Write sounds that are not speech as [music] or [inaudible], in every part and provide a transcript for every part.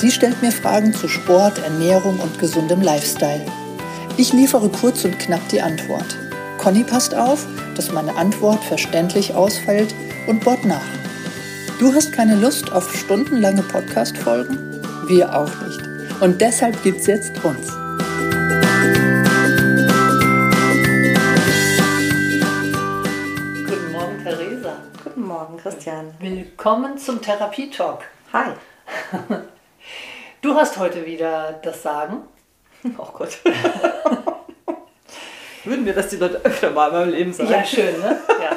Sie stellt mir Fragen zu Sport, Ernährung und gesundem Lifestyle. Ich liefere kurz und knapp die Antwort. Conny passt auf, dass meine Antwort verständlich ausfällt und bohrt nach. Du hast keine Lust auf stundenlange Podcast-Folgen? Wir auch nicht. Und deshalb gibt's jetzt uns. Guten Morgen, Theresa. Guten Morgen, Christian. Willkommen zum Therapie-Talk. Hi. [laughs] Du hast heute wieder das Sagen. Oh Gott. [laughs] Würden wir das die Leute öfter mal in meinem Leben sagen? Ja, schön, ne? Ja.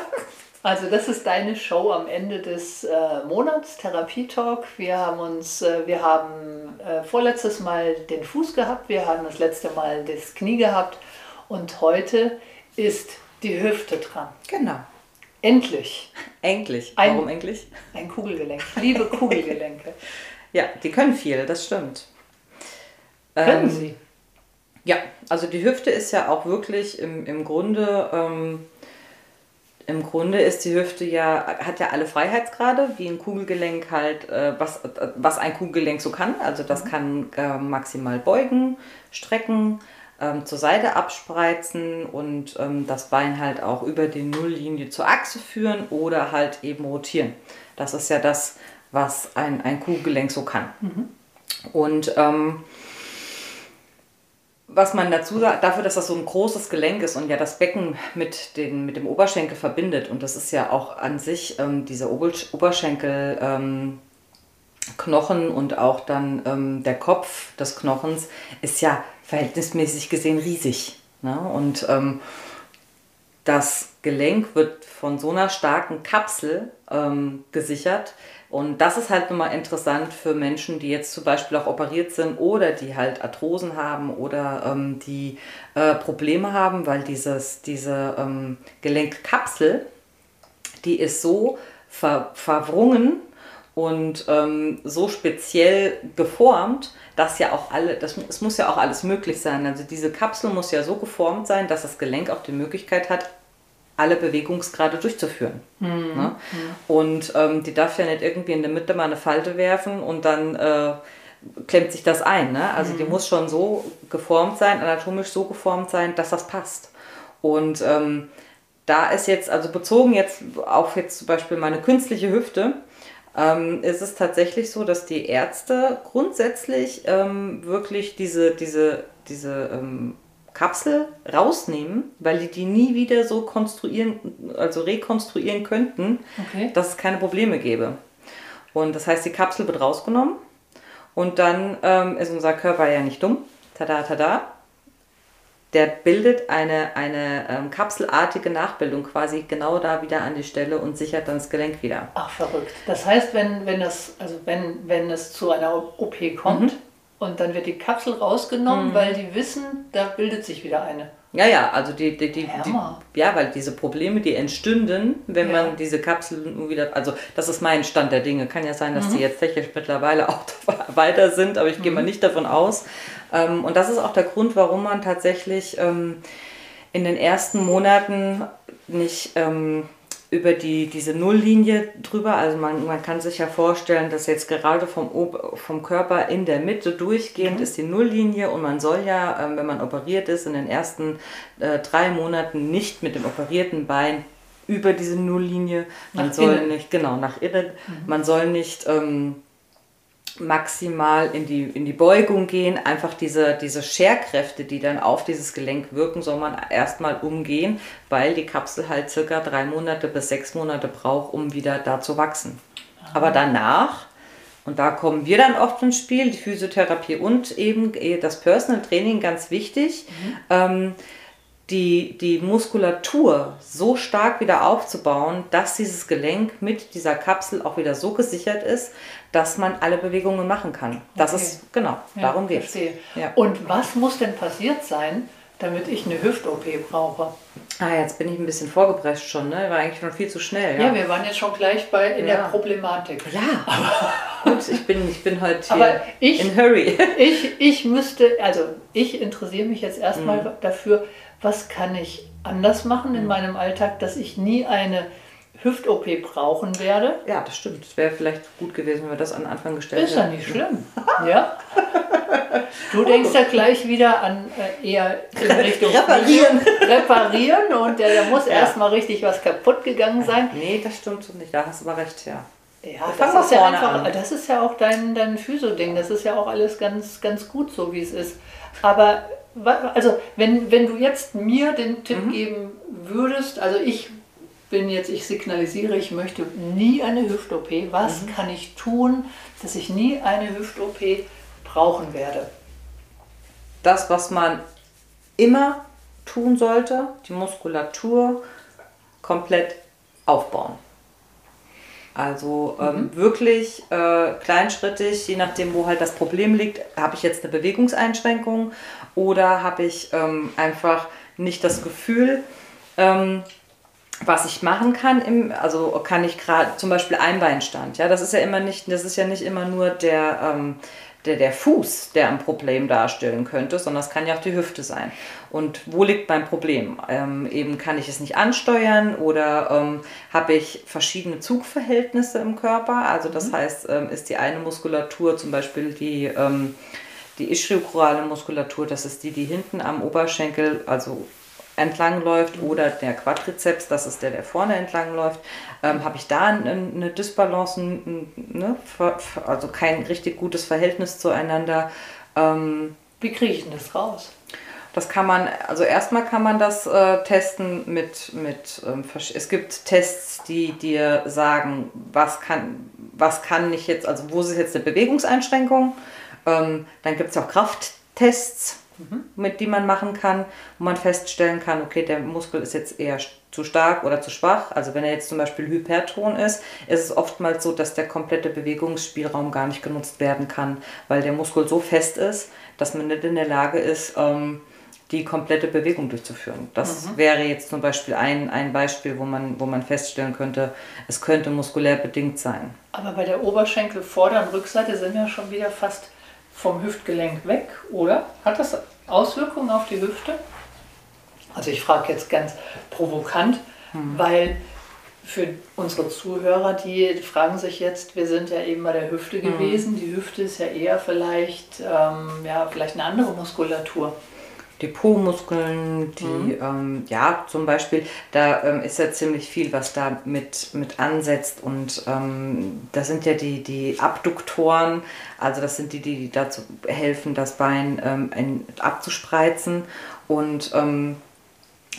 Also das ist deine Show am Ende des äh, Monats, Therapie-Talk. Wir haben uns, äh, wir haben äh, vorletztes Mal den Fuß gehabt, wir haben das letzte Mal das Knie gehabt und heute ist die Hüfte dran. Genau. Endlich. Endlich. Ein- Warum endlich? Ein Kugelgelenk. Liebe Kugelgelenke. [laughs] Ja, die können viel, das stimmt. Können Ähm, Sie? Ja, also die Hüfte ist ja auch wirklich im, im Grunde, ähm, im Grunde ist die Hüfte ja, hat ja alle Freiheitsgrade, wie ein Kugelgelenk halt, äh, was, äh, was ein Kugelgelenk so kann. Also das kann äh, maximal beugen, strecken, ähm, zur Seite abspreizen und ähm, das Bein halt auch über die Nulllinie zur Achse führen oder halt eben rotieren. Das ist ja das, was ein, ein Kugelgelenk so kann. Und ähm, was man dazu sagt, dafür, dass das so ein großes Gelenk ist und ja das Becken mit, den, mit dem Oberschenkel verbindet, und das ist ja auch an sich ähm, dieser Ober Oberschenkel ähm, Knochen und auch dann ähm, der Kopf des Knochens ist ja verhältnismäßig gesehen riesig. Ne? Und ähm, das Gelenk wird von so einer starken Kapsel ähm, gesichert. Und das ist halt nochmal interessant für Menschen, die jetzt zum Beispiel auch operiert sind oder die halt Arthrosen haben oder ähm, die äh, Probleme haben, weil dieses, diese ähm, Gelenkkapsel, die ist so ver verwrungen und ähm, so speziell geformt, dass ja auch alle, das, es muss ja auch alles möglich sein. Also diese Kapsel muss ja so geformt sein, dass das Gelenk auch die Möglichkeit hat, alle Bewegungsgrade durchzuführen. Ne? Und ähm, die darf ja nicht irgendwie in der Mitte mal eine Falte werfen und dann äh, klemmt sich das ein. Ne? Also die muss schon so geformt sein, anatomisch so geformt sein, dass das passt. Und ähm, da ist jetzt, also bezogen jetzt auf jetzt zum Beispiel meine künstliche Hüfte, ähm, ist es tatsächlich so, dass die Ärzte grundsätzlich ähm, wirklich diese, diese, diese ähm, Kapsel rausnehmen, weil die die nie wieder so konstruieren, also rekonstruieren könnten, Okay. dass es keine Probleme gäbe. Und das heißt, die Kapsel wird rausgenommen und dann ähm, ist unser Körper ja nicht dumm. Tada, tada. Der bildet eine, eine ähm, kapselartige Nachbildung quasi genau da wieder an die Stelle und sichert dann das Gelenk wieder. Ach, verrückt. Das heißt, wenn, wenn, das, also wenn, wenn es zu einer OP kommt und dann wird die Kapsel rausgenommen, weil die wissen, da bildet sich wieder eine. Ja, ja, also die, die, die, die ja, weil diese Probleme, die entstünden, wenn Ja. man diese Kapsel nun wieder, also das ist mein Stand der Dinge. Kann ja sein, dass die jetzt technisch mittlerweile [laughs] auch weiter sind, aber ich gehe mal nicht davon aus. Ähm, und das ist auch der Grund, warum man tatsächlich ähm, in den ersten Monaten nicht ähm, über die, diese Nulllinie drüber, also man, man kann sich ja vorstellen, dass jetzt gerade vom, vom Körper in der Mitte durchgehend ist die Nulllinie und man soll ja, ähm, wenn man operiert ist, in den ersten äh, drei Monaten nicht mit dem operierten Bein über diese Nulllinie, man Nach soll innen. nicht, genau, nach innen, man soll nicht ähm, maximal in die, in die Beugung gehen, einfach diese, diese Scherkräfte, die dann auf dieses Gelenk wirken, soll man erstmal umgehen, weil die Kapsel halt circa drei Monate bis sechs Monate braucht, um wieder da zu wachsen. Aber danach, und da kommen wir dann oft ins Spiel, die Physiotherapie und eben eh das Personal Training, ganz wichtig, ähm, die, die Muskulatur so stark wieder aufzubauen, dass dieses Gelenk mit dieser Kapsel auch wieder so gesichert ist, dass man alle Bewegungen machen kann. Das Okay. ist, genau, Ja, darum geht es. Ja. Und was muss denn passiert sein, damit ich eine Hüft-OP brauche? Ah, jetzt bin ich ein bisschen vorgeprescht schon, ne? War eigentlich schon viel zu schnell. Ja, Ja, wir waren jetzt schon gleich bei in der Ja. Problematik. ja. gut, ich bin, ich bin heute hier Aber ich- in Hurry. [laughs] Ich, ich müsste, also ich interessiere mich jetzt erstmal Mhm. dafür, was kann ich anders machen in meinem Alltag, dass ich nie eine Hüft-OP brauchen werde. Ja, das stimmt. Es wäre vielleicht gut gewesen, wenn wir das an den Anfang gestellt Ist ja hätten. nicht schlimm. [laughs] Ja? Du denkst ja gleich wieder an äh, eher in Richtung Reparieren. Reparieren und äh, da muss Ja. erstmal richtig was kaputt gegangen sein. Nee, das stimmt so nicht. Da hast du aber recht, ja. Ja, das ist ja, einfach, an. das ist ja auch dein, dein Physio-Ding. Das ist ja auch alles ganz, ganz gut so, wie es ist. Aber also, wenn, wenn du jetzt mir den Tipp Mhm. geben würdest, also ich bin jetzt, ich signalisiere, ich möchte nie eine Hüft-OP. Was Mhm. kann ich tun, dass ich nie eine Hüft-OP brauchen werde? Das, was man immer tun sollte, die Muskulatur komplett aufbauen. Also ähm, wirklich äh, kleinschrittig, je nachdem, wo halt das Problem liegt, habe ich jetzt eine Bewegungseinschränkung oder habe ich ähm, einfach nicht das Gefühl, ähm, was ich machen kann, im, also kann ich gerade zum Beispiel Einbeinstand, ja, das ist ja immer nicht, das ist ja nicht immer nur der, ähm, der, der Fuß, der ein Problem darstellen könnte, sondern es kann ja auch die Hüfte sein. Und wo liegt mein Problem? Ähm, eben kann ich es nicht ansteuern oder ähm, habe ich verschiedene Zugverhältnisse im Körper? Also das heißt, ähm, ist die eine Muskulatur zum Beispiel die ähm, die ischiochorale Muskulatur, das ist die, die hinten am Oberschenkel, also entlang läuft oder der Quadrizeps, das ist der, der vorne entlang läuft, ähm, habe ich da ein- eine Disbalance, ne, also kein richtig gutes Verhältnis zueinander. Ähm, Wie kriege ich denn das raus? das kann man, also erstmal kann man das äh, testen mit, mit ähm, es gibt Tests, die dir sagen, was kann, was kann ich jetzt, also wo ist jetzt eine Bewegungseinschränkung. Ähm, dann gibt es auch Krafttests, mit die man machen kann, wo man feststellen kann, okay, der Muskel ist jetzt eher zu stark oder zu schwach. Also wenn er jetzt zum Beispiel hyperton ist, ist es oftmals so, dass der komplette Bewegungsspielraum gar nicht genutzt werden kann, weil der Muskel so fest ist, dass man nicht in der Lage ist, ähm, die komplette Bewegung durchzuführen. Das wäre jetzt zum Beispiel ein, ein Beispiel, wo man, wo man feststellen könnte, es könnte muskulär bedingt sein. Aber bei der Oberschenkel Vorder- und Rückseite sind wir schon wieder fast vom Hüftgelenk weg, oder? Hat das Auswirkungen auf die Hüfte? Also ich frage jetzt ganz provokant, weil für unsere Zuhörer, die fragen sich jetzt, wir sind ja eben bei der Hüfte gewesen. Die Hüfte ist ja eher vielleicht, ähm, ja, vielleicht eine andere Muskulatur. Die Po-Muskeln, die, ähm, ja, zum Beispiel, da ähm, ist ja ziemlich viel, was da mit, mit ansetzt. Und ähm, das sind ja die, die Abduktoren, also das sind die, die dazu helfen, das Bein ähm, abzuspreizen. Und ähm,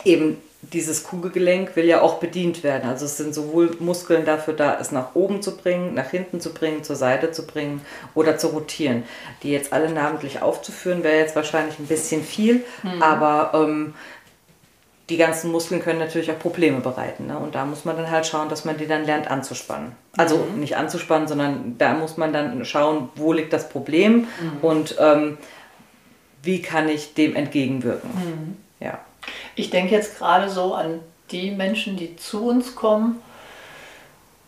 eben dieses Kugelgelenk will ja auch bedient werden. Also es sind sowohl Muskeln dafür da, es nach oben zu bringen, nach hinten zu bringen, zur Seite zu bringen oder zu rotieren. Die jetzt alle namentlich aufzuführen, wäre jetzt wahrscheinlich ein bisschen viel, aber ähm, die ganzen Muskeln können natürlich auch Probleme bereiten. Ne? Und da muss man dann halt schauen, dass man die dann lernt anzuspannen. Also nicht anzuspannen, sondern da muss man dann schauen, wo liegt das Problem und ähm, wie kann ich dem entgegenwirken. Ja. Ich denke jetzt gerade so an die Menschen, die zu uns kommen,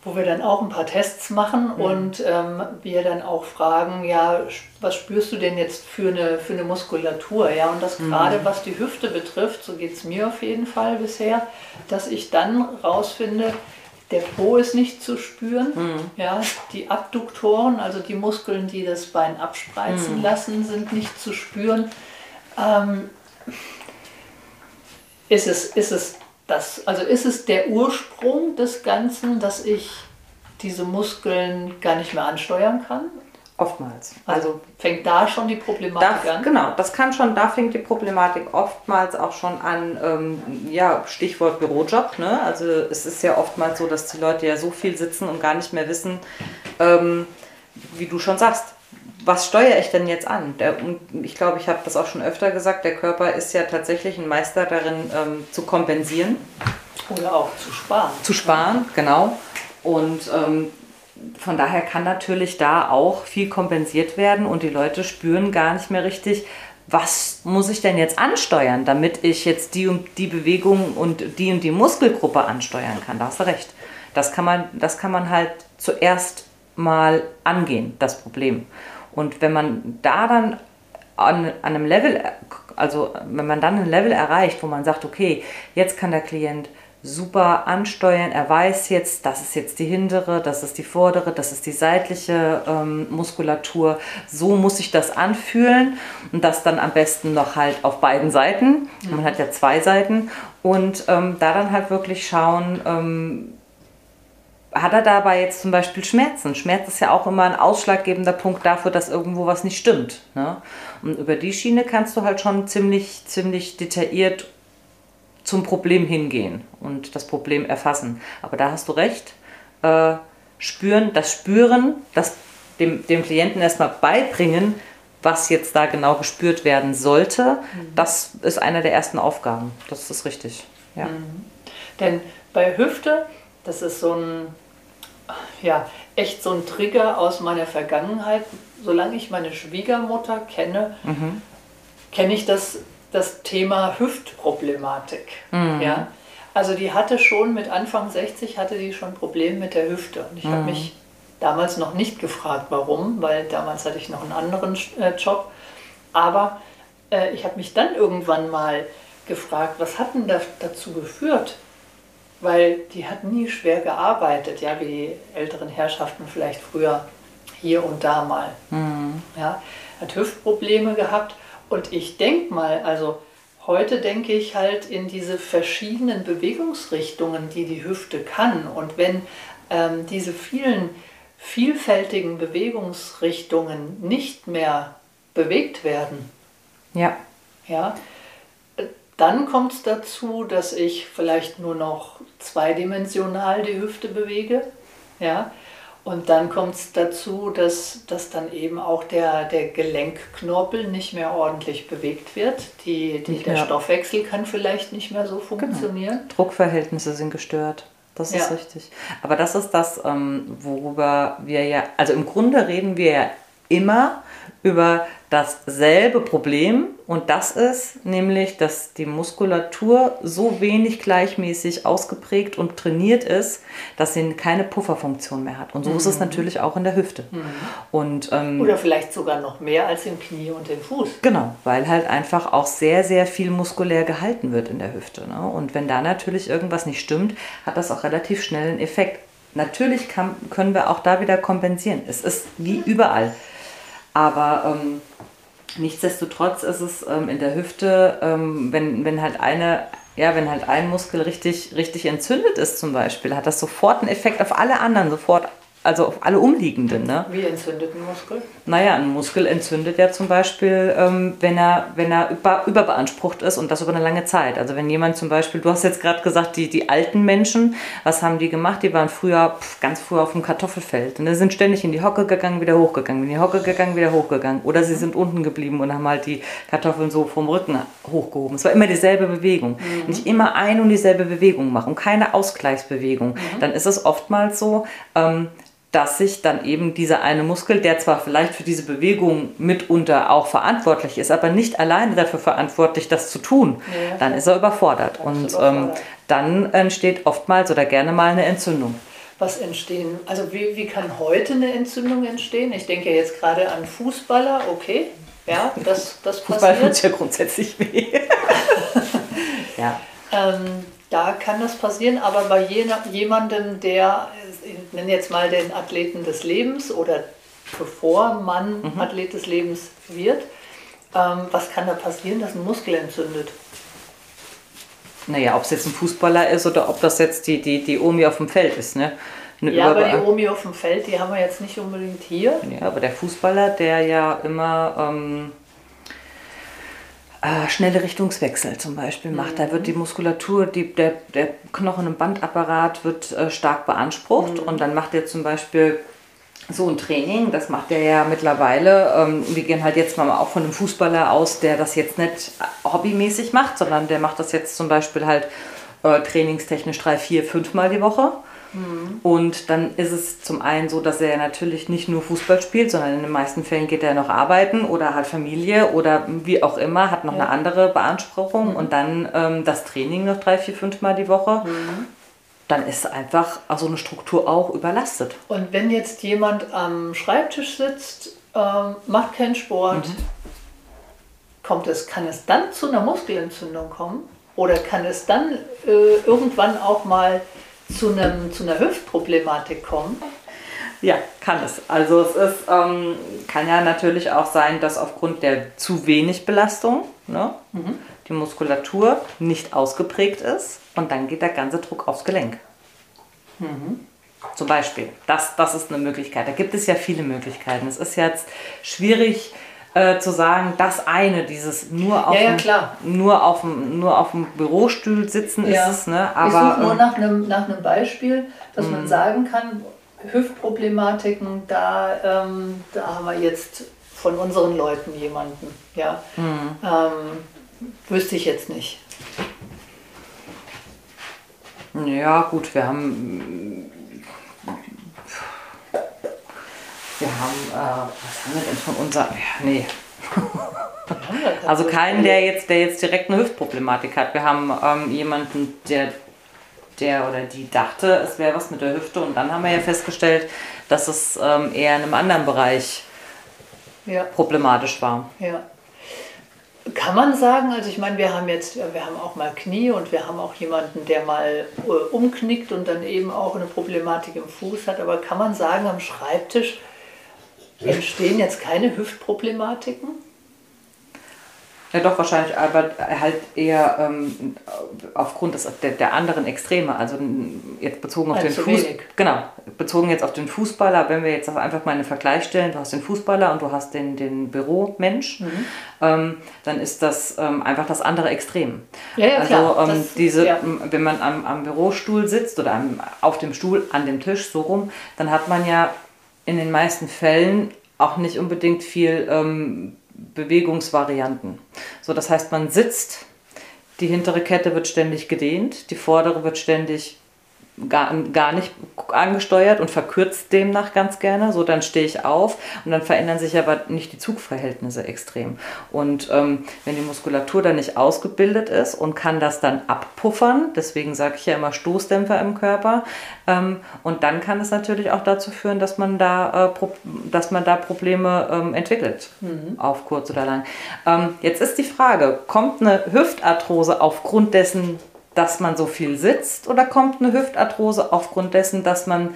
wo wir dann auch ein paar Tests machen und ähm, wir dann auch fragen, ja, was spürst du denn jetzt für eine, für eine Muskulatur? Ja, und das gerade was die Hüfte betrifft, so geht es mir auf jeden Fall bisher, dass ich dann rausfinde, der Po ist nicht zu spüren. Ja, die Abduktoren, also die Muskeln, die das Bein abspreizen lassen, sind nicht zu spüren. Ähm, ist es, ist es das, also ist es der Ursprung des Ganzen, dass ich diese Muskeln gar nicht mehr ansteuern kann? Oftmals. Also fängt da schon die Problematik Da, an? genau, das kann schon, da fängt die Problematik oftmals auch schon an, ähm, ja, Stichwort Bürojob. Ne? Also es ist ja oftmals so, dass die Leute ja so viel sitzen und gar nicht mehr wissen, ähm, wie du schon sagst, was steuere ich denn jetzt an? Der, ich glaube, ich habe das auch schon öfter gesagt, der Körper ist ja tatsächlich ein Meister darin, ähm, zu kompensieren. Oder auch zu sparen. Zu sparen, genau. Und ähm, von daher kann natürlich da auch viel kompensiert werden und die Leute spüren gar nicht mehr richtig, was muss ich denn jetzt ansteuern, damit ich jetzt die und die Bewegung und die und die Muskelgruppe ansteuern kann. Da hast du recht. Das kann man, das kann man halt zuerst mal angehen, das Problem. Und wenn man da dann an, an einem Level, also wenn man dann ein Level erreicht, wo man sagt, okay, jetzt kann der Klient super ansteuern. Er weiß jetzt, das ist jetzt die hintere, das ist die vordere, das ist die seitliche ähm, Muskulatur. So muss sich das anfühlen und das dann am besten noch halt auf beiden Seiten. Man hat ja zwei Seiten und ähm, da dann halt wirklich schauen, ähm, hat er dabei jetzt zum Beispiel Schmerzen? Schmerz ist ja auch immer ein ausschlaggebender Punkt dafür, dass irgendwo was nicht stimmt. Ne? Und über die Schiene kannst du halt schon ziemlich, ziemlich detailliert zum Problem hingehen und das Problem erfassen. Aber da hast du recht. Äh, spüren, das Spüren, das dem, dem Klienten erstmal beibringen, was jetzt da genau gespürt werden sollte, mhm. das ist eine der ersten Aufgaben. Das ist richtig. Ja. Mhm. Denn bei Hüfte, das ist so ein, ja, echt so ein Trigger aus meiner Vergangenheit. Solange ich meine Schwiegermutter kenne, mhm. kenne ich das das Thema Hüftproblematik. Mhm. Ja? Also die hatte schon mit Anfang 60 hatte die schon Probleme mit der Hüfte. Und ich mhm. habe mich damals noch nicht gefragt, warum, weil damals hatte ich noch einen anderen äh, Job. Aber äh, ich habe mich dann irgendwann mal gefragt, was hat denn da, dazu geführt? Weil die hat nie schwer gearbeitet, ja, wie die älteren Herrschaften vielleicht früher hier und da mal. Mhm. Ja, hat Hüftprobleme gehabt und ich denke mal, also heute denke ich halt in diese verschiedenen Bewegungsrichtungen, die die Hüfte kann. Und wenn ähm, diese vielen vielfältigen Bewegungsrichtungen nicht mehr bewegt werden, ja. Ja, dann kommt es dazu, dass ich vielleicht nur noch zweidimensional die Hüfte bewege. Ja, und dann kommt es dazu, dass, dass dann eben auch der, der Gelenkknorpel nicht mehr ordentlich bewegt wird. Die, die der Stoffwechsel kann vielleicht nicht mehr so funktionieren. Genau. Druckverhältnisse sind gestört. Das ist ja. richtig. Aber das ist das, ähm, worüber wir ja, also im Grunde reden wir ja immer über dasselbe Problem und das ist nämlich, dass die Muskulatur so wenig gleichmäßig ausgeprägt und trainiert ist, dass sie keine Pufferfunktion mehr hat. Und so mhm. ist es mhm. natürlich auch in der Hüfte. Mhm. Und, ähm, Oder vielleicht sogar noch mehr als im Knie und im Fuß. Genau, weil halt einfach auch sehr, sehr viel muskulär gehalten wird in der Hüfte. Ne? Und wenn da natürlich irgendwas nicht stimmt, hat das auch relativ schnell einen Effekt. Natürlich kann, können wir auch da wieder kompensieren. Es ist wie überall. Aber ähm, nichtsdestotrotz ist es ähm, in der Hüfte, ähm, wenn, wenn halt eine, ja, wenn halt ein Muskel richtig, richtig entzündet ist zum Beispiel, hat das sofort einen Effekt auf alle anderen, sofort also auf alle umliegenden. Ne? Wie entzündet ein Muskel? Naja, ein Muskel entzündet ja zum Beispiel, ähm, wenn er, wenn er über, überbeansprucht ist und das über eine lange Zeit. Also wenn jemand zum Beispiel, du hast jetzt gerade gesagt, die, die alten Menschen, was haben die gemacht? Die waren früher, pf, ganz früher auf dem Kartoffelfeld und sind ständig in die Hocke gegangen, wieder hochgegangen, in die Hocke gegangen, wieder hochgegangen. Oder sie sind unten geblieben und haben halt die Kartoffeln so vom Rücken hochgehoben. Es war immer dieselbe Bewegung. Mhm. Nicht immer ein und dieselbe Bewegung machen, keine Ausgleichsbewegung. Mhm. Dann ist es oftmals so, ähm, dass sich dann eben dieser eine Muskel, der zwar vielleicht für diese Bewegung mitunter auch verantwortlich ist, aber nicht alleine dafür verantwortlich, das zu tun, ja, dann ist er überfordert. Und überfordert. Ähm, dann entsteht oftmals oder gerne mal eine Entzündung. Was entstehen, also wie, wie kann heute eine Entzündung entstehen? Ich denke jetzt gerade an Fußballer, okay, ja, das, das passiert. Fußball tut ja grundsätzlich weh. [laughs] ja. [laughs] Ähm, da kann das passieren, aber bei jemandem, der ich nenne jetzt mal den Athleten des Lebens oder bevor man mhm. Athlet des Lebens wird, ähm, was kann da passieren, dass ein Muskel entzündet? Naja, ob es jetzt ein Fußballer ist oder ob das jetzt die, die, die Omi auf dem Feld ist, ne? Eine ja, aber die Omi auf dem Feld, die haben wir jetzt nicht unbedingt hier. Ja, aber der Fußballer, der ja immer ähm, äh, schnelle Richtungswechsel zum Beispiel macht. Mhm. Da wird die Muskulatur, die, der, der Knochen- und Bandapparat wird äh, stark beansprucht mhm. und dann macht er zum Beispiel so ein Training, das macht er ja mittlerweile. Ähm, wir gehen halt jetzt mal auch von einem Fußballer aus, der das jetzt nicht hobbymäßig macht, sondern der macht das jetzt zum Beispiel halt äh, trainingstechnisch drei, vier, fünfmal die Woche. Mhm. Und dann ist es zum einen so, dass er natürlich nicht nur Fußball spielt, sondern in den meisten Fällen geht er noch arbeiten oder hat Familie oder wie auch immer, hat noch ja. eine andere Beanspruchung mhm. und dann ähm, das Training noch drei, vier, fünfmal die Woche. Mhm. Dann ist einfach so eine Struktur auch überlastet. Und wenn jetzt jemand am Schreibtisch sitzt, ähm, macht keinen Sport, mhm. kommt es, kann es dann zu einer Muskelentzündung kommen? Oder kann es dann äh, irgendwann auch mal zu, einem, zu einer Hüftproblematik kommen? Ja, kann es. Also es ist, ähm, kann ja natürlich auch sein, dass aufgrund der zu wenig Belastung ne, mhm. die Muskulatur nicht ausgeprägt ist und dann geht der ganze Druck aufs Gelenk. Mhm. Zum Beispiel. Das, das ist eine Möglichkeit. Da gibt es ja viele Möglichkeiten. Es ist jetzt schwierig, äh, zu sagen, das eine, dieses nur auf, ja, ja, dem, nur auf, dem, nur auf dem Bürostuhl sitzen ja. ist es. Ne? Aber, ich suche nur ähm, nach einem, nach einem Beispiel, dass man mhm. sagen kann, Hüftproblematiken, da, ähm, da haben wir jetzt von unseren Leuten jemanden. Ja? Mhm. Ähm, wüsste ich jetzt nicht. Ja, gut, wir haben Wir haben, äh, was haben wir denn von unser, ja, nee. [laughs] also keinen, der jetzt, der jetzt direkt eine Hüftproblematik hat. Wir haben ähm, jemanden, der, der oder die dachte, es wäre was mit der Hüfte und dann haben wir ja festgestellt, dass es ähm, eher in einem anderen Bereich ja. problematisch war. Ja. Kann man sagen, also ich meine, wir haben jetzt, wir haben auch mal Knie und wir haben auch jemanden, der mal äh, umknickt und dann eben auch eine Problematik im Fuß hat, aber kann man sagen, am Schreibtisch Entstehen jetzt keine Hüftproblematiken? Ja, doch, wahrscheinlich, aber halt eher ähm, aufgrund des, der, der, anderen Extreme. Also jetzt bezogen auf also den Fuß. Genau, bezogen jetzt auf den Fußballer, wenn wir jetzt einfach mal einen Vergleich stellen, du hast den Fußballer und du hast den, den Büromensch, mhm. ähm, dann ist das ähm, einfach das andere Extrem. Ja, ja, also. Ähm, diese, ja. wenn man am, am Bürostuhl sitzt oder am, auf dem Stuhl, an dem Tisch, so rum, dann hat man ja in den meisten Fällen auch nicht unbedingt viel ähm, Bewegungsvarianten. So, das heißt, man sitzt, die hintere Kette wird ständig gedehnt, die vordere wird ständig gar, gar nicht angesteuert und verkürzt demnach ganz gerne. So, dann stehe ich auf und dann verändern sich aber nicht die Zugverhältnisse extrem. Und ähm, wenn die Muskulatur dann nicht ausgebildet ist und kann das dann abpuffern, deswegen sage ich ja immer Stoßdämpfer im Körper, ähm, und dann kann es natürlich auch dazu führen, dass man da, äh, dass man da Probleme ähm, entwickelt, mhm. auf kurz oder lang. Ähm, jetzt ist die Frage, kommt eine Hüftarthrose aufgrund dessen, dass man so viel sitzt oder kommt eine Hüftarthrose aufgrund dessen, dass man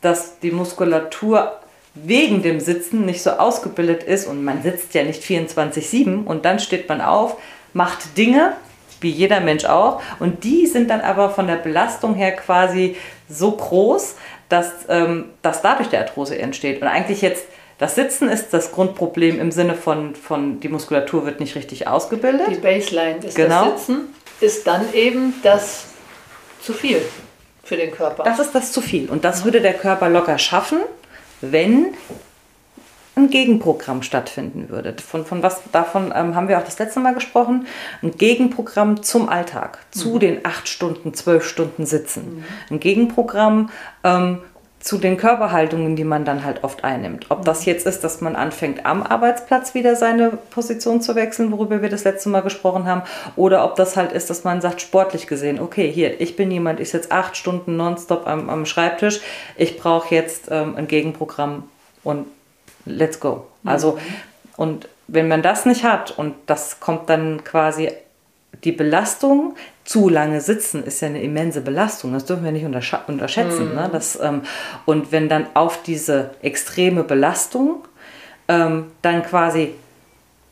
dass die Muskulatur wegen dem Sitzen nicht so ausgebildet ist und man sitzt ja nicht 24/7 und dann steht man auf, macht Dinge, wie jeder Mensch auch und die sind dann aber von der Belastung her quasi so groß, dass, ähm, dass dadurch der Arthrose entsteht und eigentlich jetzt das Sitzen ist das Grundproblem im Sinne von, von die Muskulatur wird nicht richtig ausgebildet. Die Baseline ist genau. das Sitzen ist dann eben das zu viel für den Körper. Das ist das zu viel. Und das würde der Körper locker schaffen, wenn ein Gegenprogramm stattfinden würde. Von, von was davon ähm, haben wir auch das letzte Mal gesprochen. Ein Gegenprogramm zum Alltag, zu mhm. den acht Stunden, zwölf Stunden Sitzen. Mhm. Ein Gegenprogramm ähm, zu den Körperhaltungen, die man dann halt oft einnimmt. Ob das jetzt ist, dass man anfängt, am Arbeitsplatz wieder seine Position zu wechseln, worüber wir das letzte Mal gesprochen haben, oder ob das halt ist, dass man sagt, sportlich gesehen, okay, hier, ich bin jemand, ich sitze acht Stunden nonstop am, am Schreibtisch, ich brauche jetzt ähm, ein Gegenprogramm und let's go. Mhm. Also, und wenn man das nicht hat und das kommt dann quasi die Belastung, zu lange sitzen ist ja eine immense Belastung. Das dürfen wir nicht unterschätzen. Mhm. Ne? Das, ähm, und wenn dann auf diese extreme Belastung ähm, dann quasi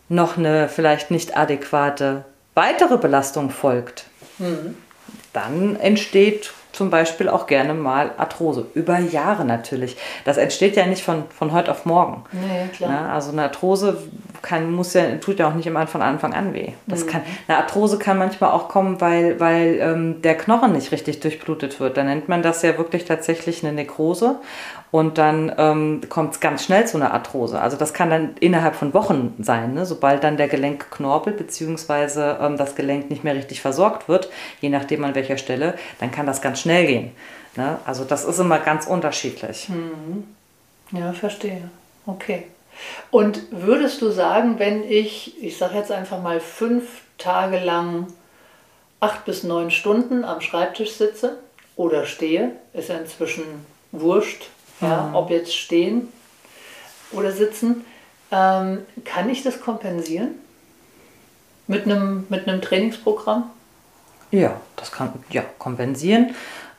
noch eine vielleicht nicht adäquate weitere Belastung folgt, mhm. dann entsteht zum Beispiel auch gerne mal Arthrose. Über Jahre natürlich. Das entsteht ja nicht von, von heute auf morgen. Nee, klar. Ja, also eine Arthrose kann, muss ja, tut ja auch nicht immer von Anfang an weh. Das mhm. kann, eine Arthrose kann manchmal auch kommen, weil, weil ähm, der Knochen nicht richtig durchblutet wird. Dann nennt man das ja wirklich tatsächlich eine Nekrose. Und dann ähm, kommt es ganz schnell zu einer Arthrose. Also das kann dann innerhalb von Wochen sein, ne? sobald dann der Gelenkknorpel bzw. Ähm, das Gelenk nicht mehr richtig versorgt wird, je nachdem an welcher Stelle, dann kann das ganz schnell gehen. Ne? Also das ist immer ganz unterschiedlich. Mhm. Ja, verstehe. Okay. Und würdest du sagen, wenn ich, ich sage jetzt einfach mal fünf Tage lang acht bis neun Stunden am Schreibtisch sitze oder stehe, ist ja inzwischen wurscht, mhm. ja, ob jetzt stehen oder sitzen, ähm, kann ich das kompensieren mit einem, mit einem Trainingsprogramm? Ja, das kann ja kompensieren.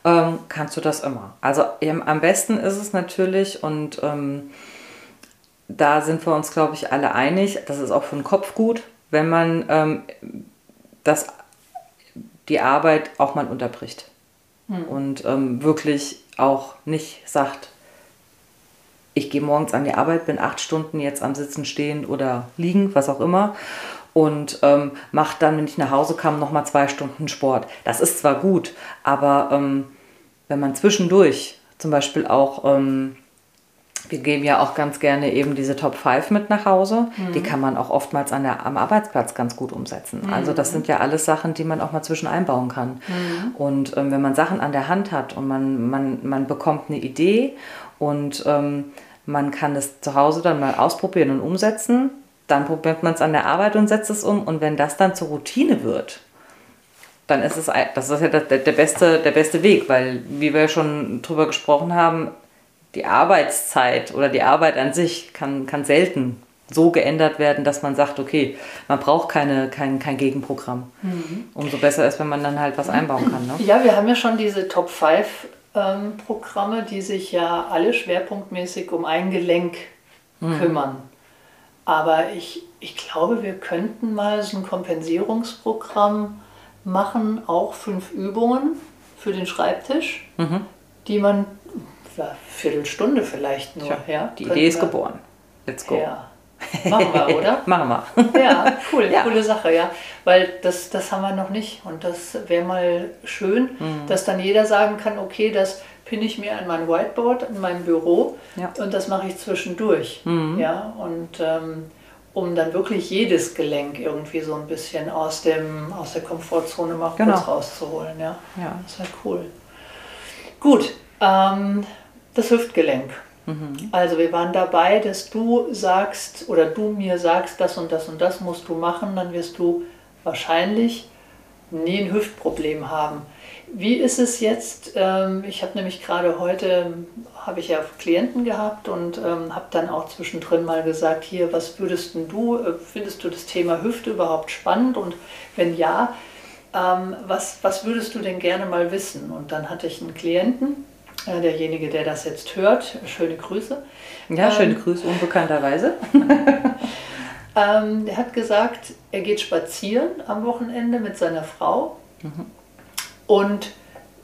Ähm, kannst du das immer. Also am besten ist es natürlich und ähm, da sind wir uns, glaube ich, alle einig, das ist auch für den Kopf gut, wenn man ähm, das, die Arbeit auch mal unterbricht. Hm. Und ähm, wirklich auch nicht sagt, ich gehe morgens an die Arbeit, bin acht Stunden jetzt am Sitzen, Stehen oder Liegen, was auch immer. Und ähm, mache dann, wenn ich nach Hause kam, nochmal zwei Stunden Sport. Das ist zwar gut, aber ähm, wenn man zwischendurch zum Beispiel auch ähm, wir geben ja auch ganz gerne eben diese Top 5 mit nach Hause. Mhm. Die kann man auch oftmals an der, am Arbeitsplatz ganz gut umsetzen. Mhm. Also das sind ja alles Sachen, die man auch mal zwischen einbauen kann. Mhm. Und ähm, wenn man Sachen an der Hand hat und man, man, man bekommt eine Idee und ähm, man kann es zu Hause dann mal ausprobieren und umsetzen, dann probiert man es an der Arbeit und setzt es um. Und wenn das dann zur Routine wird, dann ist es das ist ja der, der, beste, der beste Weg, weil, wie wir schon drüber gesprochen haben, die Arbeitszeit oder die Arbeit an sich kann, kann selten so geändert werden, dass man sagt, okay, man braucht keine, kein, kein Gegenprogramm. Mhm. Umso besser ist, wenn man dann halt was einbauen kann. Ne? Ja, wir haben ja schon diese Top 5 ähm, Programme, die sich ja alle schwerpunktmäßig um ein Gelenk mhm. kümmern. Aber ich, ich glaube, wir könnten mal so ein Kompensierungsprogramm machen, auch fünf Übungen für den Schreibtisch, mhm. die man ja, Viertelstunde vielleicht nur. Tja, ja, die Idee ist wir. geboren. Let's go. Ja. Machen wir, [laughs] oder? Machen wir. Ja, cool, [laughs] ja. coole Sache, ja. Weil das, das haben wir noch nicht. Und das wäre mal schön, mhm. dass dann jeder sagen kann, okay, das pinne ich mir an mein Whiteboard in meinem Büro ja. und das mache ich zwischendurch. Mhm. Ja, und ähm, um dann wirklich jedes Gelenk irgendwie so ein bisschen aus, dem, aus der Komfortzone mal genau. kurz rauszuholen. Ja, ja. das wäre cool. Gut, ähm, das Hüftgelenk. Mhm. Also wir waren dabei, dass du sagst oder du mir sagst, das und das und das musst du machen, dann wirst du wahrscheinlich nie ein Hüftproblem haben. Wie ist es jetzt? Ähm, ich habe nämlich gerade heute, habe ich ja Klienten gehabt und ähm, habe dann auch zwischendrin mal gesagt, hier, was würdest du, äh, findest du das Thema Hüfte überhaupt spannend? Und wenn ja, ähm, was, was würdest du denn gerne mal wissen? Und dann hatte ich einen Klienten, derjenige, der das jetzt hört, schöne Grüße. Ja, schöne ähm, Grüße, unbekannterweise. [laughs] ähm, der hat gesagt, er geht spazieren am Wochenende mit seiner Frau mhm. und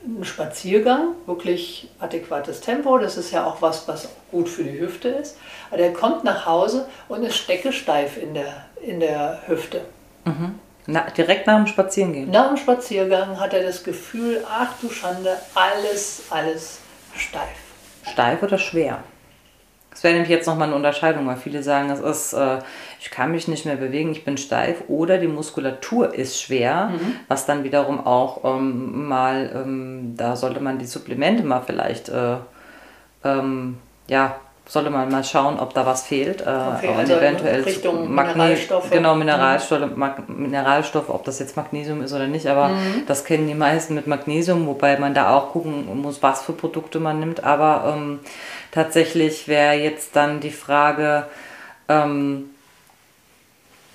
ein Spaziergang, wirklich adäquates Tempo, das ist ja auch was, was gut für die Hüfte ist. Aber er kommt nach Hause und ist stecke steif in der, in der Hüfte. Mhm. Na, direkt nach dem Spazierengehen? Nach dem Spaziergang hat er das Gefühl, ach du Schande, alles, alles steif. Steif oder schwer? Das wäre nämlich jetzt nochmal eine Unterscheidung, weil viele sagen, es ist, äh, ich kann mich nicht mehr bewegen, ich bin steif oder die Muskulatur ist schwer, mhm. was dann wiederum auch ähm, mal, ähm, da sollte man die Supplemente mal vielleicht, äh, ähm, ja, sollte man mal schauen, ob da was fehlt. Äh, okay, also eventuell Richtung Mineralstoffe. Genau, Mineralstoffe, mhm. Mineralstoffe, ob das jetzt Magnesium ist oder nicht, aber mhm. das kennen die meisten mit Magnesium, wobei man da auch gucken muss, was für Produkte man nimmt. Aber ähm, tatsächlich wäre jetzt dann die Frage, ähm,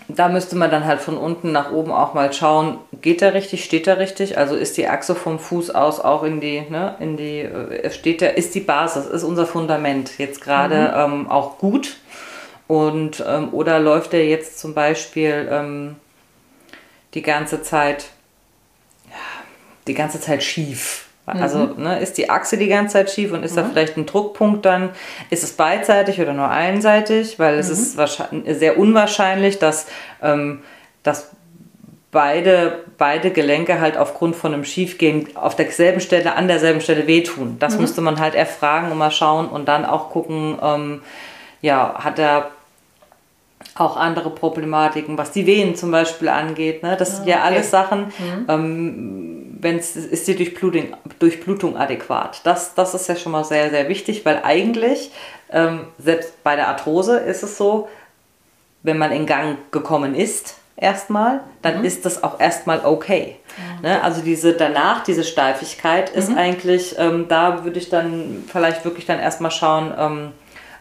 da müsste man dann halt von unten nach oben auch mal schauen, geht er richtig, steht er richtig? Also ist die Achse vom Fuß aus auch in die, ne, in die, äh, steht er, ist die Basis, ist unser Fundament jetzt gerade mhm. ähm, auch gut? Und ähm, oder läuft er jetzt zum Beispiel ähm, die ganze Zeit, die ganze Zeit schief? Also ne, ist die Achse die ganze Zeit schief und ist da vielleicht ein Druckpunkt dann? Ist es beidseitig oder nur einseitig? Weil es ist wahrscheinlich, sehr unwahrscheinlich, dass, ähm, dass beide, beide Gelenke halt aufgrund von einem Schiefgehen auf derselben Stelle, an derselben Stelle wehtun. Das müsste man halt erfragen und mal schauen und dann auch gucken, ähm, ja, hat er auch andere Problematiken, was die Venen zum Beispiel angeht. Ne? Das sind ja Ah, okay. alles Sachen, ähm, wenn's, ist die Durchblutung, Durchblutung adäquat. Das, das ist ja schon mal sehr, sehr wichtig, weil eigentlich, ähm, selbst bei der Arthrose ist es so, wenn man in Gang gekommen ist, erstmal, dann ist das auch erstmal okay. Ne? Also diese danach, diese Steifigkeit ist eigentlich, ähm, da würde ich dann vielleicht wirklich dann erstmal schauen, ähm,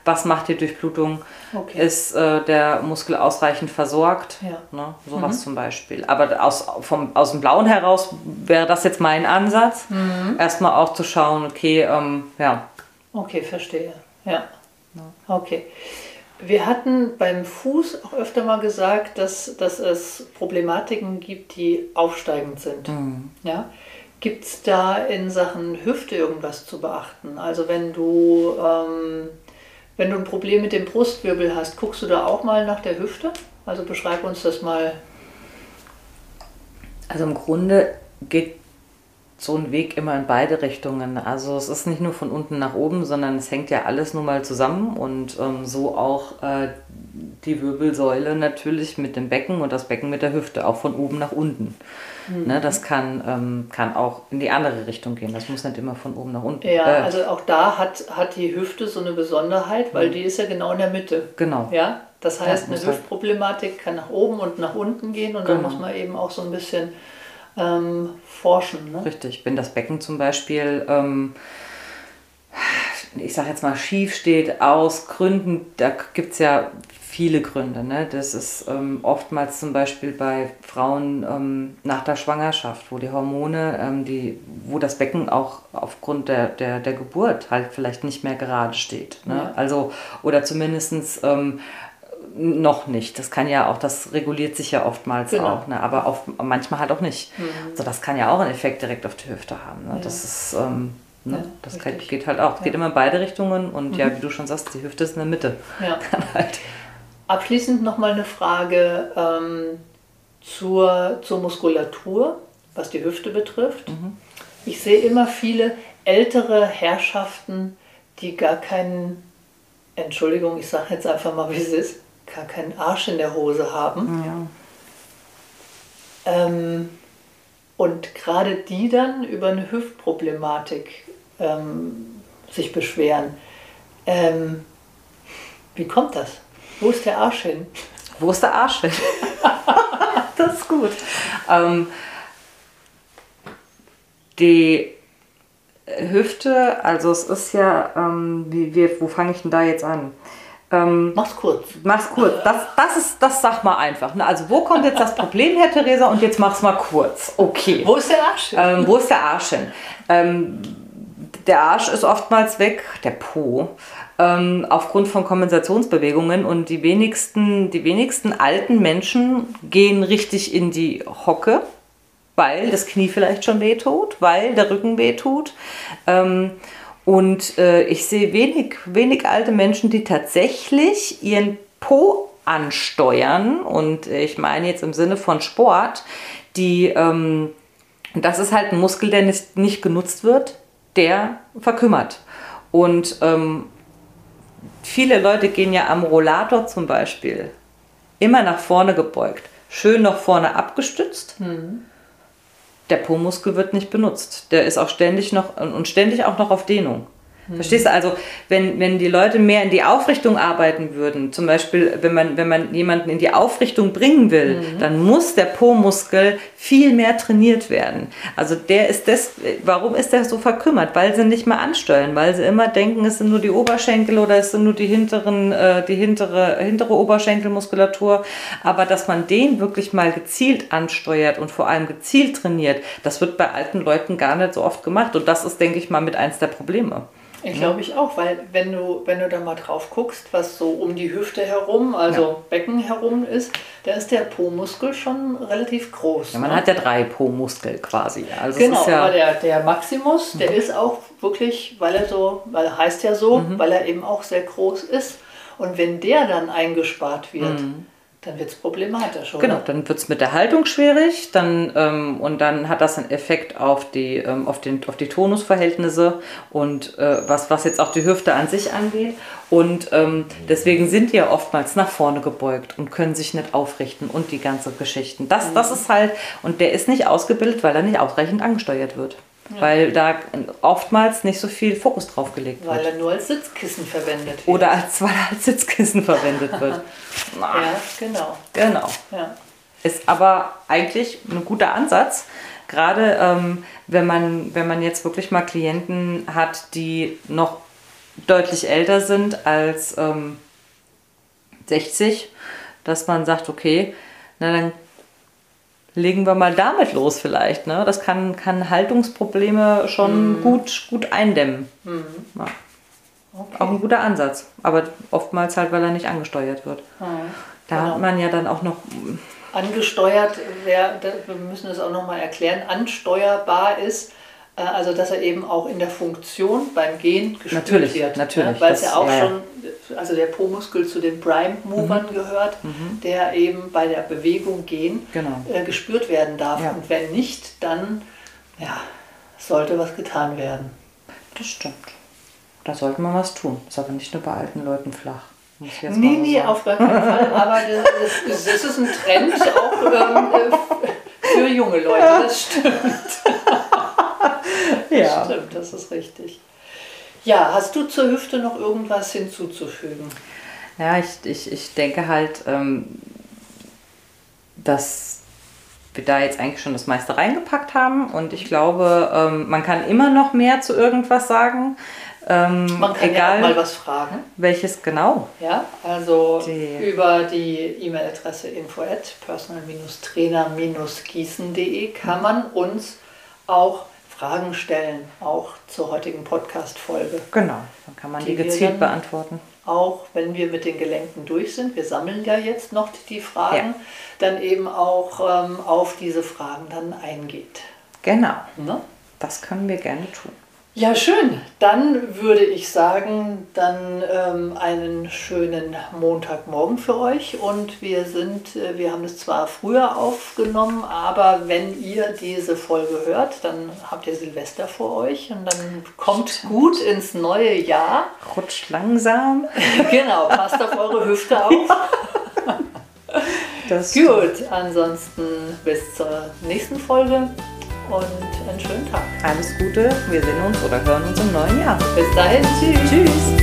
was macht die Durchblutung? Okay. Ist äh, der Muskel ausreichend versorgt? Ja. Ne? Sowas zum Beispiel. Aber aus, vom, aus dem Blauen heraus wäre das jetzt mein Ansatz, erstmal auch zu schauen, okay, ähm, ja, Okay, verstehe. Ja. Okay. Wir hatten beim Fuß auch öfter mal gesagt, dass, dass es Problematiken gibt, die aufsteigend sind. Ja? Gibt es da in Sachen Hüfte irgendwas zu beachten? Also wenn du, ähm, wenn du ein Problem mit dem Brustwirbel hast, guckst du da auch mal nach der Hüfte? Also beschreib uns das mal. Also im Grunde geht so ein Weg immer in beide Richtungen. Also es ist nicht nur von unten nach oben, sondern es hängt ja alles nun mal zusammen und ähm, so auch äh, die Wirbelsäule natürlich mit dem Becken und das Becken mit der Hüfte, auch von oben nach unten. Ne, das kann, ähm, kann auch in die andere Richtung gehen. Das muss nicht immer von oben nach unten. Ja, äh, also auch da hat, hat die Hüfte so eine Besonderheit, weil die ist ja genau in der Mitte. genau. Ja, das heißt, eine muss halt- Hüftproblematik kann nach oben und nach unten gehen und dann Genau. muss man eben auch so ein bisschen ähm, forschen. Ne? Richtig, wenn das Becken zum Beispiel, ähm, ich sag jetzt mal, schief steht aus Gründen, da gibt es ja viele Gründe. Ne? Das ist ähm, oftmals zum Beispiel bei Frauen ähm, nach der Schwangerschaft, wo die Hormone, ähm, die, wo das Becken auch aufgrund der, der, der Geburt halt vielleicht nicht mehr gerade steht. Ne? Ja. Also, oder zumindestens ähm, noch nicht. Das kann ja auch, das reguliert sich ja oftmals Genau. auch, ne? aber auf, manchmal halt auch nicht. Also das kann ja auch einen Effekt direkt auf die Hüfte haben. Ne? Ja. Das ist, ähm, ne? Ja, das richtig. geht, halt auch. Es geht immer in beide Richtungen und ja, wie du schon sagst, die Hüfte ist in der Mitte. Ja. [laughs] Halt. Abschließend nochmal eine Frage ähm, zur, zur Muskulatur, was die Hüfte betrifft. Ich sehe immer viele ältere Herrschaften, die gar keinen, Entschuldigung, ich sage jetzt einfach mal, wie es ist, gar keinen Arsch in der Hose haben. Ja. Ähm, und gerade die dann über eine Hüftproblematik ähm, sich beschweren. Ähm, wie kommt das? Wo ist der Arsch hin? Wo ist der Arsch hin? [laughs] das ist gut. Ähm, die Hüfte, also es ist ja, ähm, wie, wie, wo fange ich denn da jetzt an? Ähm, Mach's kurz. Mach's kurz. Das, das ist, das sag mal einfach. Ne? Also wo kommt jetzt das Problem, Herr Theresa? Und jetzt mach's mal kurz. Okay. Wo ist der Arsch hin? Ähm, wo ist der Arsch hin? Der Arsch ist oftmals weg, der Po, ähm, aufgrund von Kompensationsbewegungen und die wenigsten, die wenigsten alten Menschen gehen richtig in die Hocke, weil das Knie vielleicht schon wehtut, weil der Rücken wehtut. Ähm, und äh, ich sehe wenig, wenig alte Menschen, die tatsächlich ihren Po ansteuern. Und ich meine jetzt im Sinne von Sport, die, ähm, das ist halt ein Muskel, der nicht, nicht genutzt wird, der verkümmert. Und ähm, viele Leute gehen ja am Rollator zum Beispiel immer nach vorne gebeugt, schön nach vorne abgestützt. Der Po-Muskel wird nicht benutzt. Der ist auch ständig noch und ständig auch noch auf Dehnung. Verstehst du? Also, wenn, wenn die Leute mehr in die Aufrichtung arbeiten würden, zum Beispiel, wenn man, wenn man jemanden in die Aufrichtung bringen will, dann muss der Po-Muskel viel mehr trainiert werden. Also, der ist das, warum ist der so verkümmert? Weil sie nicht mehr ansteuern, weil sie immer denken, es sind nur die Oberschenkel oder es sind nur die hinteren, äh, die hintere, hintere Oberschenkelmuskulatur. Aber dass man den wirklich mal gezielt ansteuert und vor allem gezielt trainiert, das wird bei alten Leuten gar nicht so oft gemacht. Und das ist, denke ich mal, mit eins der Probleme. Ich glaube ich auch, weil wenn du, wenn du da mal drauf guckst, was so um die Hüfte herum, also Ja. Becken herum ist, da ist der Po-Muskel schon relativ groß. Ja, man ne? hat ja drei Po-Muskel quasi. Also Genau, ja, Mhm. aber der, der Maximus, der ist auch wirklich, weil er so, weil er heißt ja so, weil er eben auch sehr groß ist. Und wenn der dann eingespart wird, dann wird es problematisch, oder? Mhm. Genau, dann wird es mit der Haltung schwierig dann, ähm, und dann hat das einen Effekt auf die, ähm, auf den, auf die Tonusverhältnisse und äh, was, was jetzt auch die Hüfte an sich angeht. Und ähm, deswegen sind die ja oftmals nach vorne gebeugt und können sich nicht aufrichten und die ganze Geschichten. Das, das ist halt, und der ist nicht ausgebildet, weil er nicht ausreichend angesteuert wird. Weil da oftmals nicht so viel Fokus drauf gelegt Weil wird. er nur als Sitzkissen verwendet wird. Oder als, weil er als Sitzkissen verwendet [laughs] wird. Ja, genau. Genau. Ja. Ist aber eigentlich ein guter Ansatz, gerade ähm, wenn, man, wenn man jetzt wirklich mal Klienten hat, die noch deutlich älter sind als ähm, 60, dass man sagt, okay, na dann legen wir mal damit los vielleicht. Ne? Das kann, kann Haltungsprobleme schon gut, gut eindämmen. Ja. Auch ein guter Ansatz, aber oftmals halt, weil er nicht angesteuert wird. Da Genau. hat man ja dann auch noch Angesteuert, wär, wir müssen es auch nochmal erklären, ansteuerbar ist, äh, also dass er eben auch in der Funktion beim Gehen gespürt Natürlich, wird. natürlich, ne? Weil es das- ja auch ja. schon, also der Po-Muskel zu den Prime-Movern gehört, der eben bei der Bewegung Gehen Genau. äh, gespürt werden darf. Ja. Und wenn nicht, dann ja, sollte was getan werden. Das stimmt. Da sollte man was tun. Ist aber nicht nur bei alten Leuten flach. Nee, nee, sagen. auf gar keinen Fall. [laughs] Aber das, das, das ist ein Trend auch ähm, äh, für junge Leute. Das stimmt. [laughs] Das ja. stimmt, das ist richtig. Ja, hast du zur Hüfte noch irgendwas hinzuzufügen? ja, ich, ich, ich denke halt, ähm, dass wir da jetzt eigentlich schon das meiste reingepackt haben und ich glaube, ähm, man kann immer noch mehr zu irgendwas sagen. Ähm, Man kann egal ja mal was fragen. welches genau. Ja, also Die- über die E-Mail-Adresse info at personal-trainer-gießen.de kann man uns auch Fragen stellen, auch zur heutigen Podcast-Folge. Genau, dann kann man die, Die gezielt beantworten. auch wenn wir mit den Gelenken durch sind, wir sammeln ja jetzt noch die Fragen, Ja. dann eben auch ähm, auf diese Fragen dann eingeht. Genau, Ne? das können wir gerne tun. Ja, schön. Dann würde ich sagen, dann ähm, einen schönen Montagmorgen für euch. Und wir sind, äh, wir haben es zwar früher aufgenommen, aber wenn ihr diese Folge hört, dann habt ihr Silvester vor euch und dann kommt gut ins neue Jahr. Rutscht langsam. [laughs] genau, passt auf eure Hüfte auf. [laughs] Das Gut, ansonsten bis zur nächsten Folge und einen schönen Tag. Alles Gute, wir sehen uns oder hören uns im neuen Jahr. Bis dahin, tschüss. Tschüss.